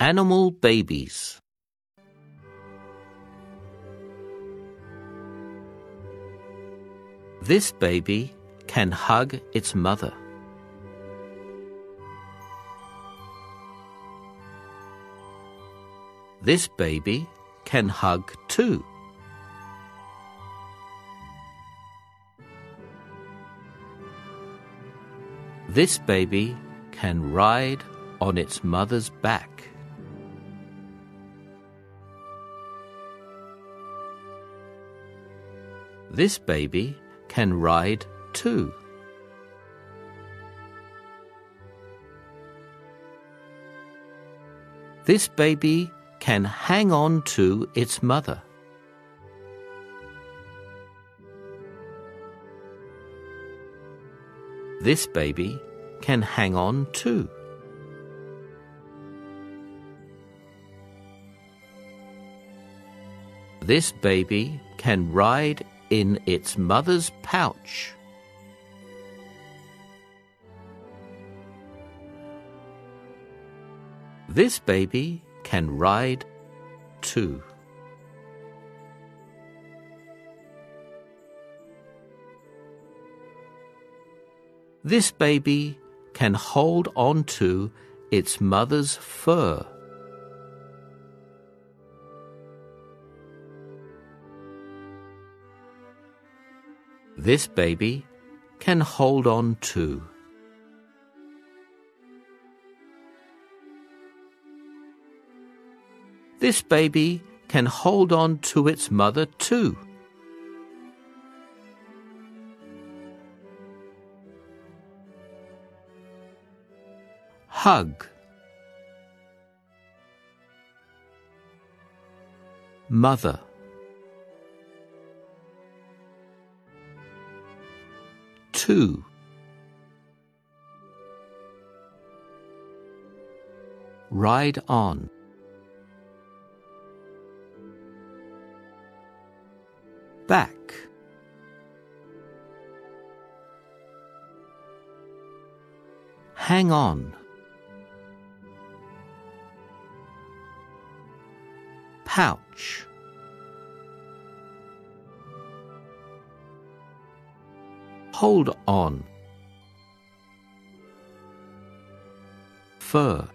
Animal babies. This baby can hug its mother. This baby can hug too. This baby can ride on its mother's back. This baby can ride too. This baby can hang on to its mother. This baby can hang on too. This baby can ride in its mother's pouch. This baby can ride too. This baby can hold on to its mother's fur. This baby can hold on to. This baby can hold on to its mother too. Hug. Mother. Two. Ride on. Back. Hang on. Pouch. Hold on. Fur.